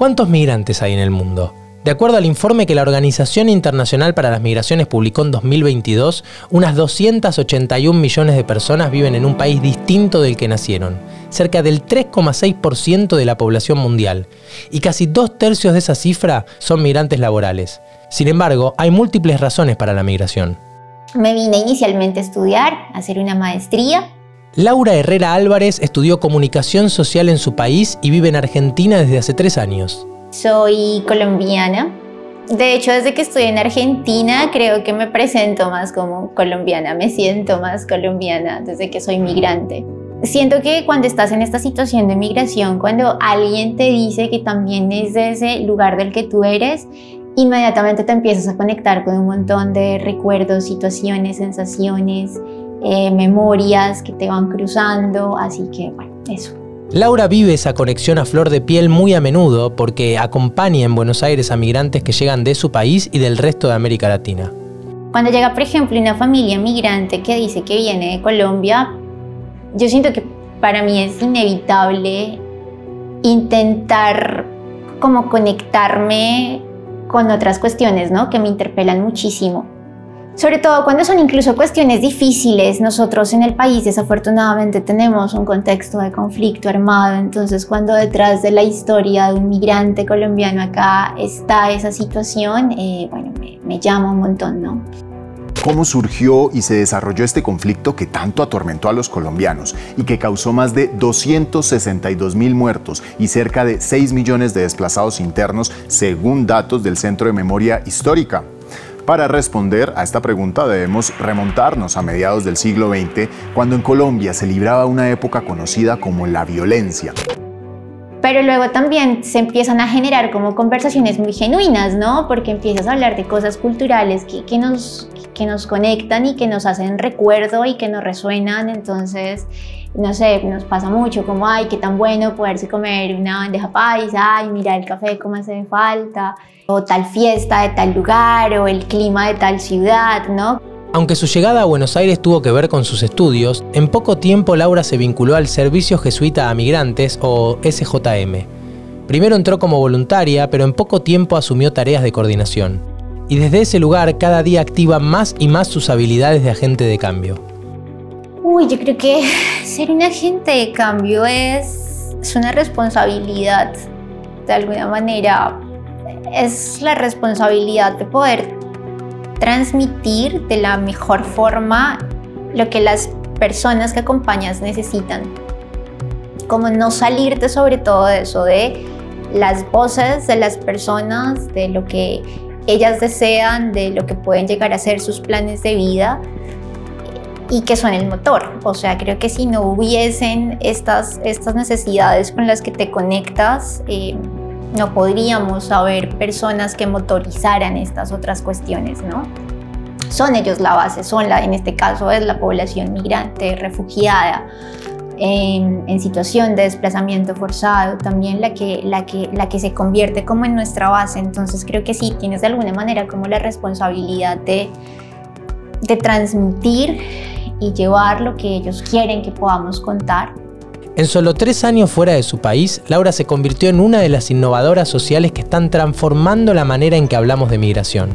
¿Cuántos migrantes hay en el mundo? De acuerdo al informe que la Organización Internacional para las Migraciones publicó en 2022, unas 281 millones de personas viven en un país distinto del que nacieron, cerca del 3,6% de la población mundial, y casi dos tercios de esa cifra son migrantes laborales. Sin embargo, hay múltiples razones para la migración. Me vine inicialmente a estudiar, a hacer una maestría. Laura Herrera Álvarez estudió comunicación social en su país y vive en Argentina desde hace tres años. Soy colombiana. De hecho, desde que estoy en Argentina, creo que me presento más como colombiana, me siento más colombiana desde que soy migrante. Siento que cuando estás en esta situación de migración, cuando alguien te dice que también es de ese lugar del que tú eres, inmediatamente te empiezas a conectar con un montón de recuerdos, situaciones, sensaciones, eh, memorias que te van cruzando. Así que, bueno, eso. Laura vive esa conexión a flor de piel muy a menudo porque acompaña en Buenos Aires a migrantes que llegan de su país y del resto de América Latina. Cuando llega, por ejemplo, una familia migrante que dice que viene de Colombia, yo siento que para mí es inevitable intentar como conectarme con otras cuestiones, ¿no? Que me interpelan muchísimo sobre todo cuando son incluso cuestiones difíciles. Nosotros en el país desafortunadamente tenemos un contexto de conflicto armado, entonces cuando detrás de la historia de un migrante colombiano acá está esa situación, eh, bueno, me, me llama un montón, ¿no? ¿Cómo surgió y se desarrolló este conflicto que tanto atormentó a los colombianos y que causó más de 262 mil muertos y cerca de 6 millones de desplazados internos según datos del Centro de Memoria Histórica? Para responder a esta pregunta debemos remontarnos a mediados del siglo XX, cuando en Colombia se libraba una época conocida como la violencia. Pero luego también se empiezan a generar como conversaciones muy genuinas, ¿no? Porque empiezas a hablar de cosas culturales que, que nos, que nos conectan y que nos hacen recuerdo y que nos resuenan. Entonces, no sé, nos pasa mucho como, ay, qué tan bueno poderse comer una bandeja paisa, ay, mira el café, cómo hace falta, o tal fiesta de tal lugar, o el clima de tal ciudad, ¿no? Aunque su llegada a Buenos Aires tuvo que ver con sus estudios, en poco tiempo Laura se vinculó al Servicio Jesuita a Migrantes o SJM. Primero entró como voluntaria, pero en poco tiempo asumió tareas de coordinación. Y desde ese lugar cada día activa más y más sus habilidades de agente de cambio. Uy, yo creo que ser un agente de cambio es, es una responsabilidad. De alguna manera, es la responsabilidad de poder transmitir de la mejor forma lo que las personas que acompañas necesitan. Como no salirte sobre todo de eso, de las voces de las personas, de lo que ellas desean, de lo que pueden llegar a ser sus planes de vida y que son el motor. O sea, creo que si no hubiesen estas, estas necesidades con las que te conectas, eh, no podríamos haber personas que motorizaran estas otras cuestiones, ¿no? Son ellos la base, son la, en este caso es la población migrante, refugiada, en, situación de desplazamiento forzado, también la que, la, que, la que se convierte como en nuestra base. Entonces creo que sí, tienes de alguna manera como la responsabilidad de, de transmitir y llevar lo que ellos quieren que podamos contar en solo tres años fuera de su país, Laura se convirtió en una de las innovadoras sociales que están transformando la manera en que hablamos de migración.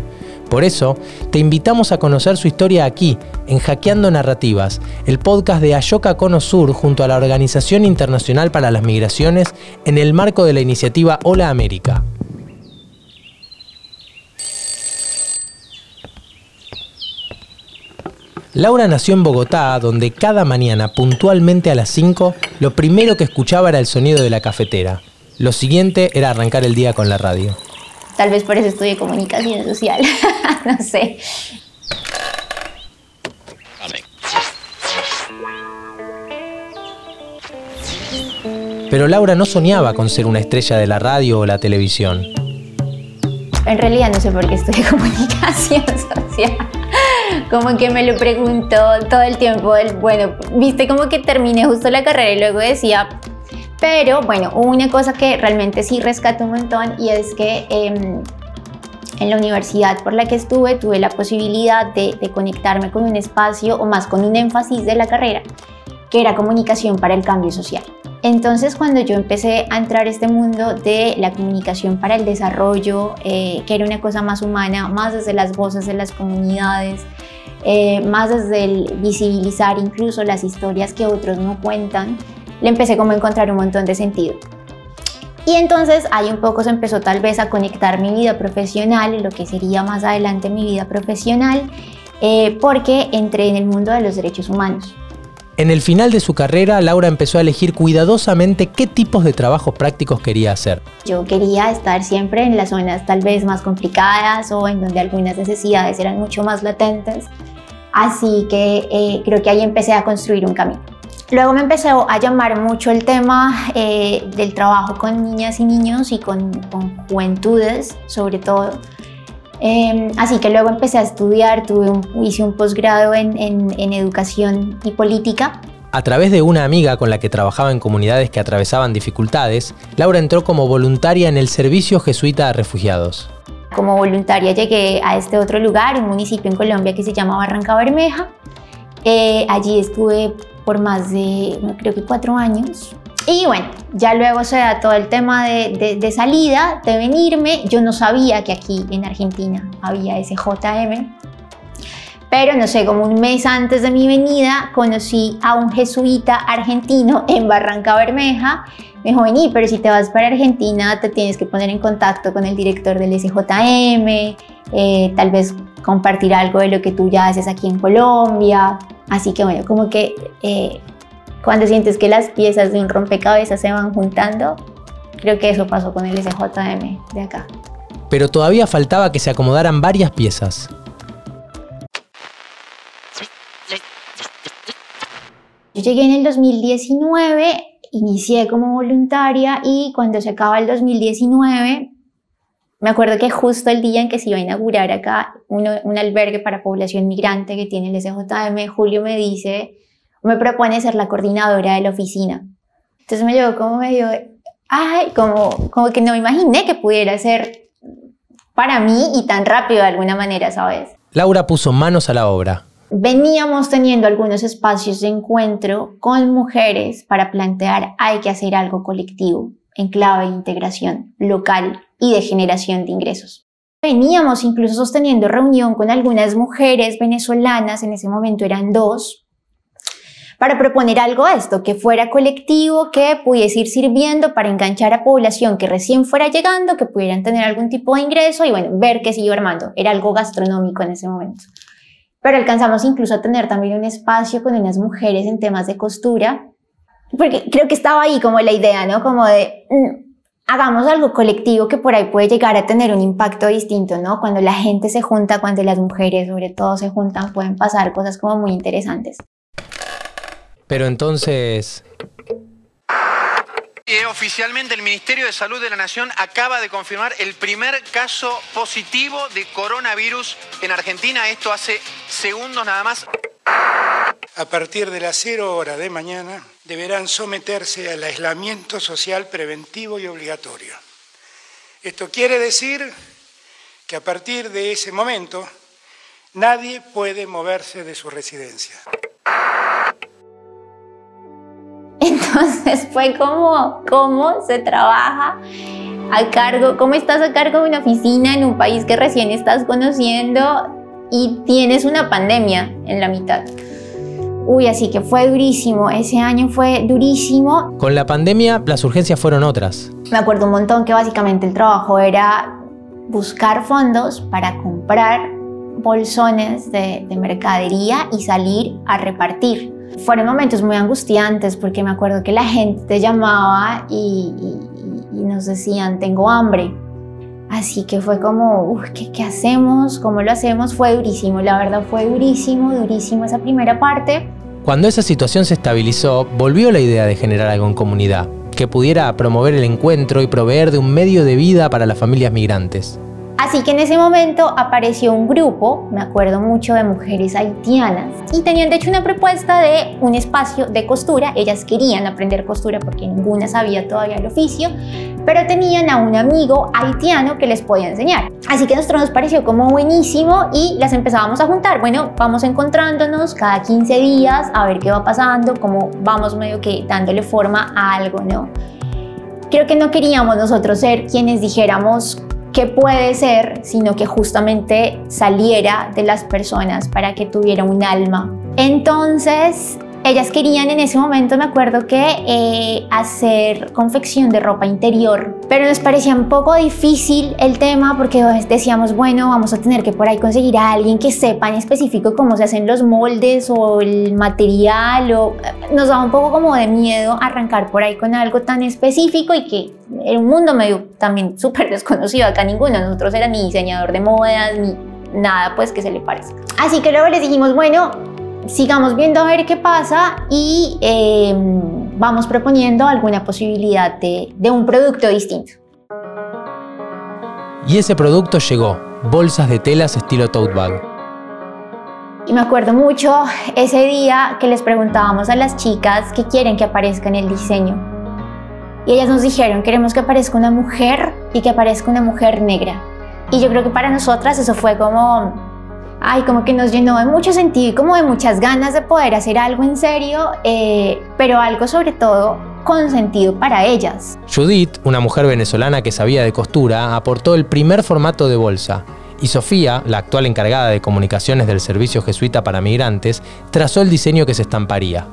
Por eso, te invitamos a conocer su historia aquí, en Hackeando Narrativas, el podcast de Ayoka Cono Sur junto a la Organización Internacional para las Migraciones en el marco de la iniciativa Hola América. Laura nació en Bogotá, donde cada mañana, puntualmente a las 5, lo primero que escuchaba era el sonido de la cafetera. Lo siguiente era arrancar el día con la radio. Tal vez por eso estudié comunicación social, no sé. Pero Laura no soñaba con ser una estrella de la radio o la televisión. En realidad no sé por qué estudié comunicación social como que me lo preguntó todo el tiempo. bueno, viste como que terminé justo la carrera y luego decía, pero bueno, una cosa que realmente sí rescato un montón y es que em, en la universidad por la que estuve tuve la posibilidad de, de conectarme con un espacio o más con un énfasis de la carrera que era comunicación para el cambio social. Entonces cuando yo empecé a entrar a este mundo de la comunicación para el desarrollo, eh, que era una cosa más humana, más desde las voces de las comunidades, eh, más desde el visibilizar incluso las historias que otros no cuentan, le empecé como a encontrar un montón de sentido. Y entonces ahí un poco se empezó tal vez a conectar mi vida profesional, lo que sería más adelante mi vida profesional, eh, porque entré en el mundo de los derechos humanos. En el final de su carrera, Laura empezó a elegir cuidadosamente qué tipos de trabajos prácticos quería hacer. Yo quería estar siempre en las zonas tal vez más complicadas o en donde algunas necesidades eran mucho más latentes. Así que eh, creo que ahí empecé a construir un camino. Luego me empezó a llamar mucho el tema eh, del trabajo con niñas y niños y con, juventudes, sobre todo. Em, así que luego empecé a estudiar, tuve un, hice un posgrado en educación y política. A través de una amiga con la que trabajaba en comunidades que atravesaban dificultades, Laura entró como voluntaria en el Servicio Jesuita a Refugiados. Como voluntaria llegué a este otro lugar, un municipio en Colombia que se llama Barranca Bermeja. Eh, allí estuve por más de, creo que cuatro años. Y bueno, ya luego se da todo el tema de, de, salida, de venirme. Yo no sabía que aquí en Argentina había ese JM. Pero no sé, como un mes antes de mi venida, conocí a un jesuita argentino en Barranca Bermeja me dijo, vení, pero si te vas para Argentina te tienes que poner en contacto con el director del SJM, eh, tal vez compartir algo de lo que tú ya haces aquí en Colombia. Así que bueno, como que eh, cuando sientes que las piezas de un rompecabezas se van juntando, creo que eso pasó con el SJM de acá. Pero todavía faltaba que se acomodaran varias piezas. Yo llegué en el 2019 inicié como voluntaria y cuando se acaba el 2019, me acuerdo que justo el día en que se iba a inaugurar acá un albergue para población migrante que tiene el SJM, Julio me dice, me propone ser la coordinadora de la oficina. Entonces me llegó como medio, ay, como, como que no me imaginé que pudiera ser para mí y tan rápido de alguna manera, ¿sabes? Laura puso manos a la obra veníamos teniendo algunos espacios de encuentro con mujeres para plantear hay que hacer algo colectivo en clave de integración local y de generación de ingresos. Veníamos incluso sosteniendo reunión con algunas mujeres venezolanas, en ese momento eran dos, para proponer algo a esto, que fuera colectivo, que pudiese ir sirviendo para enganchar a población que recién fuera llegando, que pudieran tener algún tipo de ingreso y bueno, ver qué siguió armando. Era algo gastronómico en ese momento pero alcanzamos incluso a tener también un espacio con unas mujeres en temas de costura, porque creo que estaba ahí como la idea, ¿no? Como de, mm, hagamos algo colectivo que por ahí puede llegar a tener un impacto distinto, ¿no? Cuando la gente se junta, cuando las mujeres sobre todo se juntan, pueden pasar cosas como muy interesantes. Pero entonces, oficialmente el Ministerio de Salud de la Nación acaba de confirmar el primer caso positivo de coronavirus en Argentina. Esto hace segundos nada más. A partir de las 0 horas de mañana deberán someterse al aislamiento social preventivo y obligatorio. Esto quiere decir que a partir de ese momento nadie puede moverse de su residencia. Entonces fue como cómo se trabaja a cargo, cómo estás a cargo de una oficina en un país que recién estás conociendo y tienes una pandemia en la mitad. Uy, así que fue durísimo, ese año fue durísimo. Con la pandemia las urgencias fueron otras. Me acuerdo un montón que básicamente el trabajo era buscar fondos para comprar bolsones de, de mercadería y salir a repartir fueron momentos muy angustiantes porque me acuerdo que la gente te llamaba y, nos decían, tengo hambre. Así que fue como, ¿qué, ¿qué, hacemos? ¿Cómo lo hacemos? Fue durísimo, la verdad fue durísimo, durísimo esa primera parte. Cuando esa situación se estabilizó, volvió la idea de generar algo en comunidad, que pudiera promover el encuentro y proveer de un medio de vida para las familias migrantes. Así que en ese momento apareció un grupo, me acuerdo mucho de mujeres haitianas, y tenían de hecho una propuesta de un espacio de costura. Ellas querían aprender costura porque ninguna sabía todavía el oficio, pero tenían a un amigo haitiano que les podía enseñar. Así que a nosotros nos pareció como buenísimo y las empezábamos a juntar. Bueno, vamos encontrándonos cada 15 días a ver qué va pasando, cómo vamos medio que dándole forma a algo, ¿no? Creo que no queríamos nosotros ser quienes dijéramos qué puede ser, sino que justamente saliera de las personas para que tuviera un alma. Entonces, ellas querían en ese momento, me acuerdo que eh, hacer confección de ropa interior, pero nos parecía un poco difícil el tema porque decíamos, bueno, vamos a tener que por ahí conseguir a alguien que sepa en específico cómo se hacen los moldes o el material, o nos daba un poco como de miedo arrancar por ahí con algo tan específico y que era un mundo medio también súper desconocido, acá ninguno, nosotros era ni diseñador de modas, ni nada pues que se le parezca. Así que luego les dijimos, bueno, sigamos viendo a ver qué pasa y em, vamos proponiendo alguna posibilidad de, de un producto distinto. Y ese producto llegó, bolsas de telas estilo tote bag. Y me acuerdo mucho ese día que les preguntábamos a las chicas qué quieren que aparezca en el diseño. Y ellas nos dijeron, queremos que aparezca una mujer y que aparezca una mujer negra. Y yo creo que para nosotras eso fue como, ay, como que nos llenó de mucho sentido y como de muchas ganas de poder hacer algo en serio, eh, pero algo sobre todo con sentido para ellas. Judith, una mujer venezolana que sabía de costura, aportó el primer formato de bolsa. Y Sofía, la actual encargada de comunicaciones del Servicio Jesuita para Migrantes, trazó el diseño que se estamparía.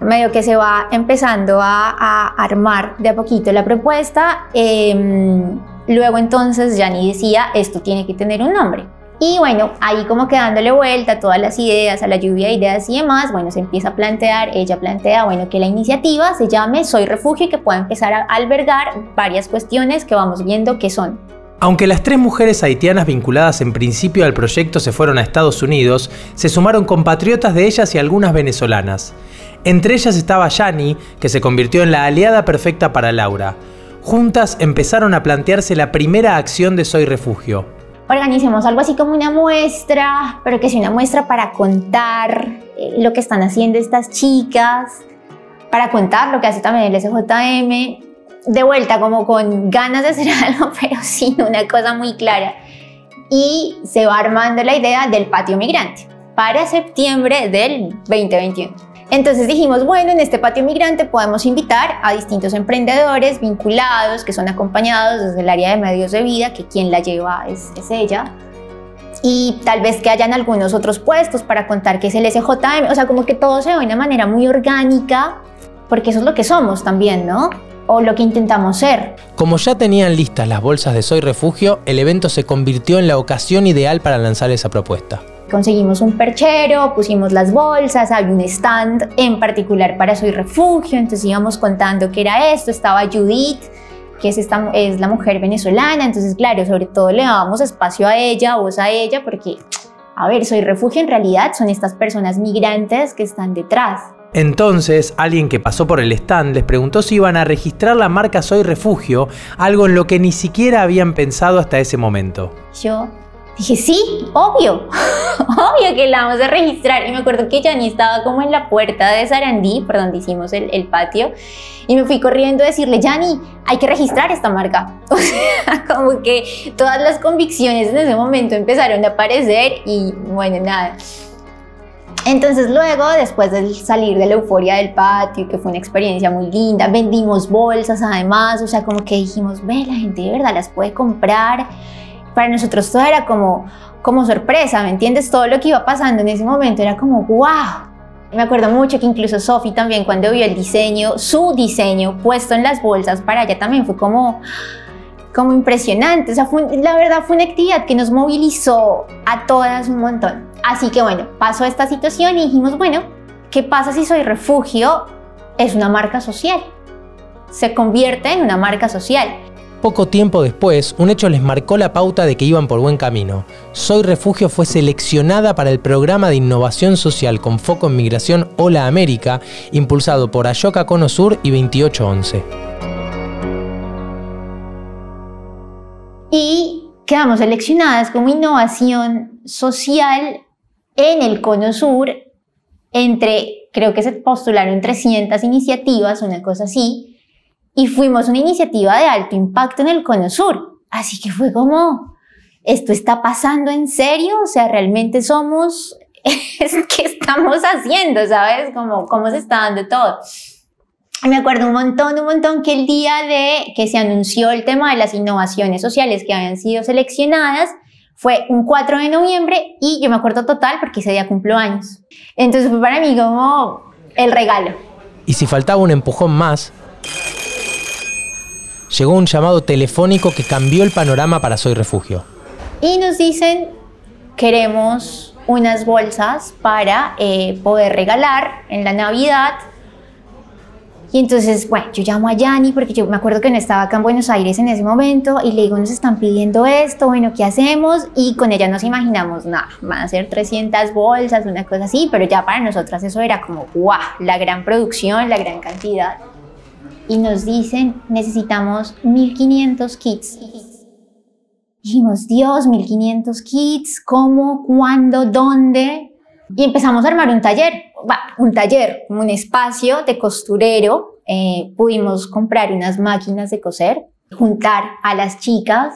Medio que se va empezando a, armar de a poquito la propuesta. Em, luego entonces Jani decía, esto tiene que tener un nombre. Y bueno, ahí como que dándole vuelta a todas las ideas, a la lluvia de ideas y demás, bueno, se empieza a plantear, ella plantea, bueno, que la iniciativa se llame Soy Refugio y que pueda empezar a albergar varias cuestiones que vamos viendo que son. Aunque las tres mujeres haitianas vinculadas en principio al proyecto se fueron a Estados Unidos, se sumaron compatriotas de ellas y algunas venezolanas. Entre ellas estaba Yani, que se convirtió en la aliada perfecta para Laura. Juntas empezaron a plantearse la primera acción de Soy Refugio, organicemos algo así como una muestra, pero que sea una muestra para contar eh, lo que están haciendo estas chicas, para contar lo que hace también el SJM, de vuelta como con ganas de hacer algo, pero sin una cosa muy clara. Y se va armando la idea del patio migrante para septiembre del 2021. Entonces dijimos, bueno, en este patio migrante podemos invitar a distintos emprendedores vinculados, que son acompañados desde el área de medios de vida, que quien la lleva es, ella, y tal vez que hayan algunos otros puestos para contar qué es el SJM, o sea, como que todo se ve de una manera muy orgánica, porque eso es lo que somos también, ¿no? O lo que intentamos ser. Como ya tenían listas las bolsas de Soy Refugio, el evento se convirtió en la ocasión ideal para lanzar esa propuesta. Conseguimos un perchero, pusimos las bolsas, había un stand en particular para Soy Refugio, entonces íbamos contando qué era esto, estaba Judith, que es, esta, es la mujer venezolana, entonces claro, sobre todo le dábamos espacio a ella, voz a ella, porque, a ver, Soy Refugio en realidad son estas personas migrantes que están detrás. Entonces, alguien que pasó por el stand les preguntó si iban a registrar la marca Soy Refugio, algo en lo que ni siquiera habían pensado hasta ese momento. Yo Dije, sí, obvio, obvio que la vamos a registrar. Y me acuerdo que Jani estaba como en la puerta de Sarandí, por donde hicimos el, el patio, y me fui corriendo a decirle, Jani, hay que registrar esta marca. O sea, como que todas las convicciones en ese momento empezaron a aparecer y bueno, nada. Entonces luego, después de salir de la euforia del patio, que fue una experiencia muy linda, vendimos bolsas además, o sea, como que dijimos, ve, la gente de verdad las puede comprar para nosotros todo era como, como sorpresa, ¿me entiendes? Todo lo que iba pasando en ese momento era como, wow. Me acuerdo mucho que incluso Sophie también cuando vio el diseño, su diseño puesto en las bolsas, para ella también fue como, como impresionante. O sea, la verdad fue una actividad que nos movilizó a todas un montón. Así que bueno, pasó esta situación y dijimos, bueno, ¿qué pasa si Soy Refugio es una marca social? Se convierte en una marca social. Poco tiempo después, un hecho les marcó la pauta de que iban por buen camino. Soy Refugio fue seleccionada para el programa de innovación social con foco en migración Hola América, impulsado por Ayoka Cono Sur y 2811. Y quedamos seleccionadas como innovación social en el Cono Sur entre, creo que se postularon 300 iniciativas, una cosa así, y fuimos una iniciativa de alto impacto en el Cono Sur. Así que fue como, ¿esto está pasando en serio? O sea, realmente somos, ¿qué estamos haciendo? ¿Sabes? Como, ¿Cómo se está dando todo? me acuerdo un montón, un montón que el día de que se anunció el tema de las innovaciones sociales que habían sido seleccionadas, fue un 4 de noviembre y yo me acuerdo total porque ese día cumplo años. Entonces fue para mí como el regalo. Y si faltaba un empujón más, llegó un llamado telefónico que cambió el panorama para Soy Refugio. Y nos dicen, queremos unas bolsas para eh, poder regalar en la Navidad y entonces, bueno, yo llamo a Yanni porque yo me acuerdo que no estaba acá en Buenos Aires en ese momento y le digo, nos están pidiendo esto, bueno, ¿qué hacemos? Y con ella nos imaginamos, nada, van a ser 300 bolsas, una cosa así, pero ya para nosotras eso era como, guau, la gran producción, la gran cantidad. Y nos dicen, necesitamos 1500 kits. Dijimos, Dios, 1500 kits, ¿cómo, cuándo, dónde? Y empezamos a armar un taller, un taller, un espacio de costurero. Eh, pudimos comprar unas máquinas de coser, juntar a las chicas,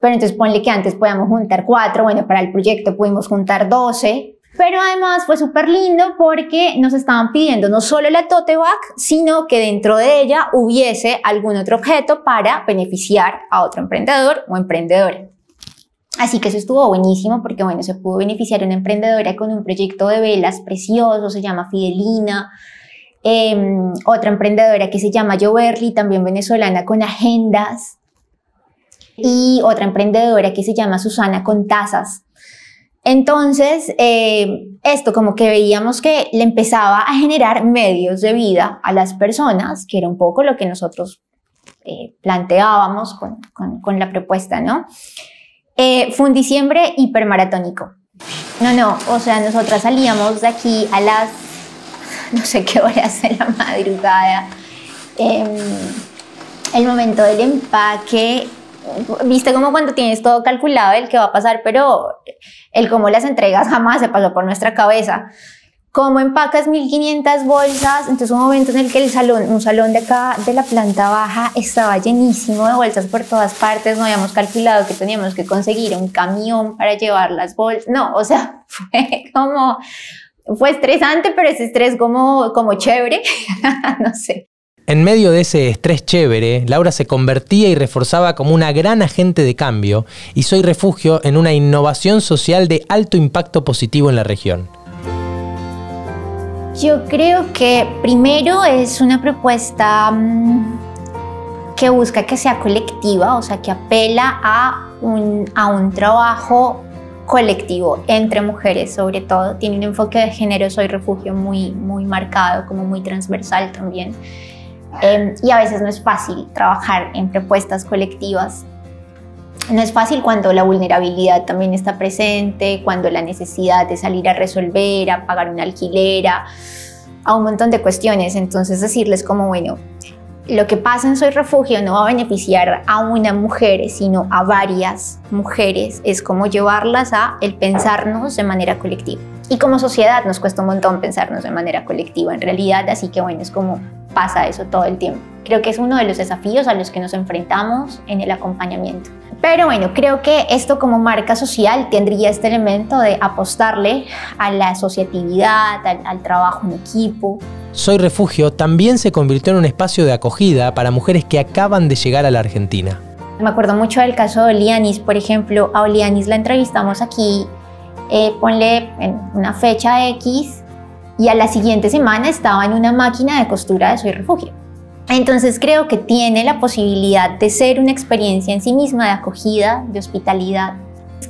pero entonces ponle que antes podíamos juntar cuatro, bueno, para el proyecto pudimos juntar doce, pero además fue súper lindo porque nos estaban pidiendo no solo la tote bag, sino que dentro de ella hubiese algún otro objeto para beneficiar a otro emprendedor o emprendedora. Así que eso estuvo buenísimo porque, bueno, se pudo beneficiar una emprendedora con un proyecto de velas precioso, se llama Fidelina. Em, otra emprendedora que se llama Joverly, también venezolana, con agendas. Y otra emprendedora que se llama Susana con tazas. Entonces, eh, esto como que veíamos que le empezaba a generar medios de vida a las personas, que era un poco lo que nosotros eh, planteábamos con, la propuesta, ¿no? Eh, fue un diciembre hipermaratónico. No, no, o sea, nosotras salíamos de aquí a las, no sé qué horas de la madrugada. Em, el momento del empaque, viste como cuando tienes todo calculado el que va a pasar, pero el cómo las entregas jamás se pasó por nuestra cabeza cómo empacas 1500 bolsas. Entonces, un momento en el que el salón, un salón de acá de la planta baja estaba llenísimo de bolsas por todas partes. No habíamos calculado que teníamos que conseguir un camión para llevar las bolsas. No, o sea, fue como, fue estresante, pero ese estrés como, como chévere. no sé. En medio de ese estrés chévere, Laura se convertía y reforzaba como una gran agente de cambio y soy refugio en una innovación social de alto impacto positivo en la región. Yo creo que primero es una propuesta mm, que busca que sea colectiva, o sea, que apela a un, a un trabajo colectivo entre mujeres sobre todo. Tiene un enfoque de género, soy refugio muy, muy marcado, como muy transversal también. Em, y a veces no es fácil trabajar en propuestas colectivas no es fácil cuando la vulnerabilidad también está presente, cuando la necesidad de salir a resolver, a pagar una alquilera, a un montón de cuestiones. Entonces decirles como, bueno, lo que pasa en Soy Refugio no va a beneficiar a una mujer, sino a varias mujeres. Es como llevarlas a el pensarnos de manera colectiva. Y como sociedad nos cuesta un montón pensarnos de manera colectiva en realidad, así que bueno, es como pasa eso todo el tiempo. Creo que es uno de los desafíos a los que nos enfrentamos en el acompañamiento. Pero bueno, creo que esto como marca social tendría este elemento de apostarle a la asociatividad, al, trabajo en equipo. Soy Refugio también se convirtió en un espacio de acogida para mujeres que acaban de llegar a la Argentina. Me acuerdo mucho del caso de Olianis, por ejemplo. A Olianis la entrevistamos aquí, eh, ponle en una fecha X, y a la siguiente semana estaba en una máquina de costura de Soy Refugio. Entonces creo que tiene la posibilidad de ser una experiencia en sí misma de acogida, de hospitalidad,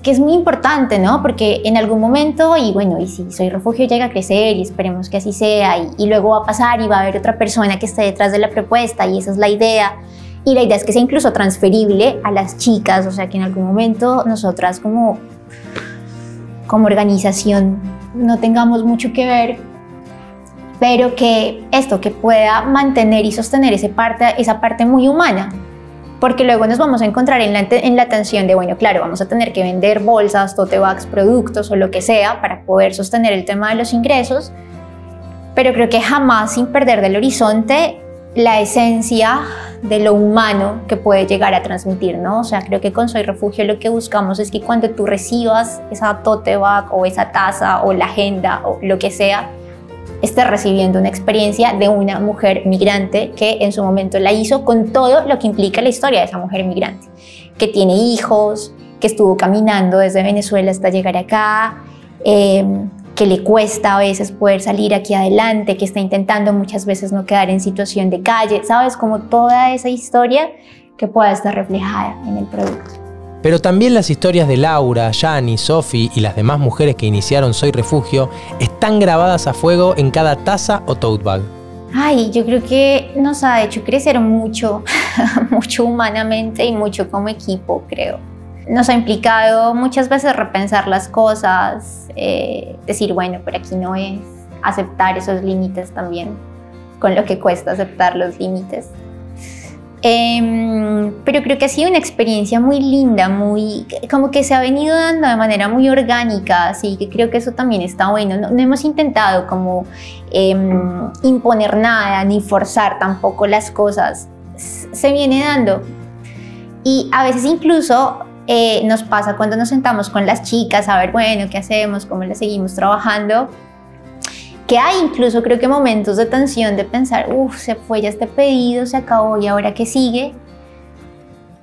que es muy importante, ¿no? Porque en algún momento, y bueno, y si Soy Refugio llega a crecer y esperemos que así sea, y, luego va a pasar y va a haber otra persona que esté detrás de la propuesta y esa es la idea. Y la idea es que sea incluso transferible a las chicas, o sea, que en algún momento nosotras como, como organización no tengamos mucho que ver pero que esto, que pueda mantener y sostener ese parte, esa parte muy humana, porque luego nos vamos a encontrar en la, en la tensión de, bueno, claro, vamos a tener que vender bolsas, tote bags, productos o lo que sea para poder sostener el tema de los ingresos, pero creo que jamás sin perder del horizonte la esencia de lo humano que puede llegar a transmitir, ¿no? O sea, creo que con Soy Refugio lo que buscamos es que cuando tú recibas esa tote bag o esa taza o la agenda o lo que sea, estés recibiendo una experiencia de una mujer migrante que en su momento la hizo con todo lo que implica la historia de esa mujer migrante, que tiene hijos, que estuvo caminando desde Venezuela hasta llegar acá, eh, que le cuesta a veces poder salir aquí adelante, que está intentando muchas veces no quedar en situación de calle, ¿sabes? Como toda esa historia que pueda estar reflejada en el producto. Pero también las historias de Laura, Yani, Sophie y las demás mujeres que iniciaron Soy Refugio están grabadas a fuego en cada taza o tote bag. Ay, yo creo que nos ha hecho crecer mucho, mucho humanamente y mucho como equipo, creo nos ha implicado muchas veces repensar las cosas, eh, decir, bueno, pero aquí no es aceptar esos límites también, con lo que cuesta aceptar los límites. Em, pero creo que ha sido una experiencia muy linda, muy como que se ha venido dando de manera muy orgánica, así que creo que eso también está bueno. No, hemos intentado como em, imponer nada ni forzar tampoco las cosas, se viene dando. Y a veces incluso eh, nos pasa cuando nos sentamos con las chicas a ver, bueno, ¿qué hacemos? ¿Cómo le seguimos trabajando? Que hay incluso creo que momentos de tensión de pensar, uff, se fue ya este pedido, se acabó y ahora qué sigue.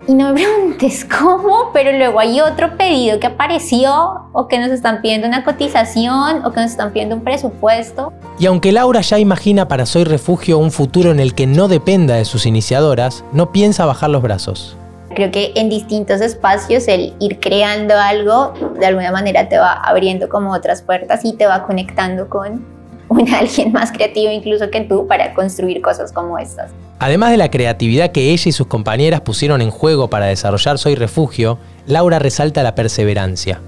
Y no me preguntes cómo, pero luego hay otro pedido que apareció o que nos están pidiendo una cotización o que nos están pidiendo un presupuesto. Y aunque Laura ya imagina para Soy Refugio un futuro en el que no dependa de sus iniciadoras, no piensa bajar los brazos. Creo que en distintos espacios el ir creando algo de alguna manera te va abriendo como otras puertas y te va conectando con un alguien más creativo incluso que tú para construir cosas como estas. Además de la creatividad que ella y sus compañeras pusieron en juego para desarrollar Soy Refugio, Laura resalta la perseverancia.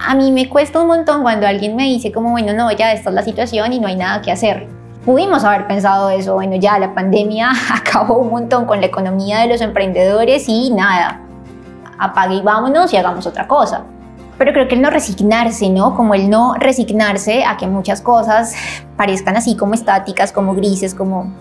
A mí me cuesta un montón cuando alguien me dice como, bueno, no, ya esta es la situación y no hay nada que hacer Pudimos haber pensado eso, bueno, ya la pandemia acabó un montón con la economía de los emprendedores y nada, apague y vámonos y hagamos otra cosa. Pero creo que el no resignarse, ¿no? Como el no resignarse a que muchas cosas parezcan así como estáticas, como grises, como...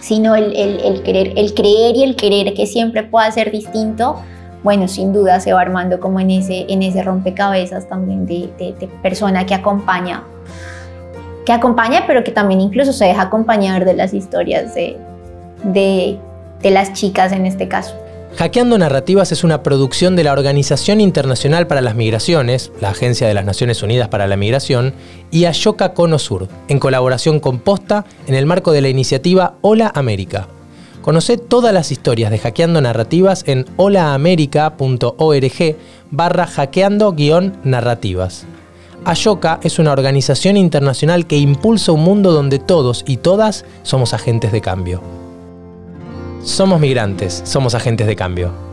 Sino el, el, querer, el creer y el querer que siempre pueda ser distinto, bueno, sin duda se va armando como en ese, en ese rompecabezas también de, de, de persona que acompaña que acompaña, pero que también incluso se deja acompañar de las historias de, de, las chicas en este caso. Hackeando Narrativas es una producción de la Organización Internacional para las Migraciones, la Agencia de las Naciones Unidas para la Migración, y Ashoka Cono Sur, en colaboración con Posta en el marco de la iniciativa Hola América. Conoce todas las historias de Hackeando Narrativas en holaamerica.org barra hackeando-narrativas. Ashoka es una organización internacional que impulsa un mundo donde todos y todas somos agentes de cambio. Somos migrantes, somos agentes de cambio.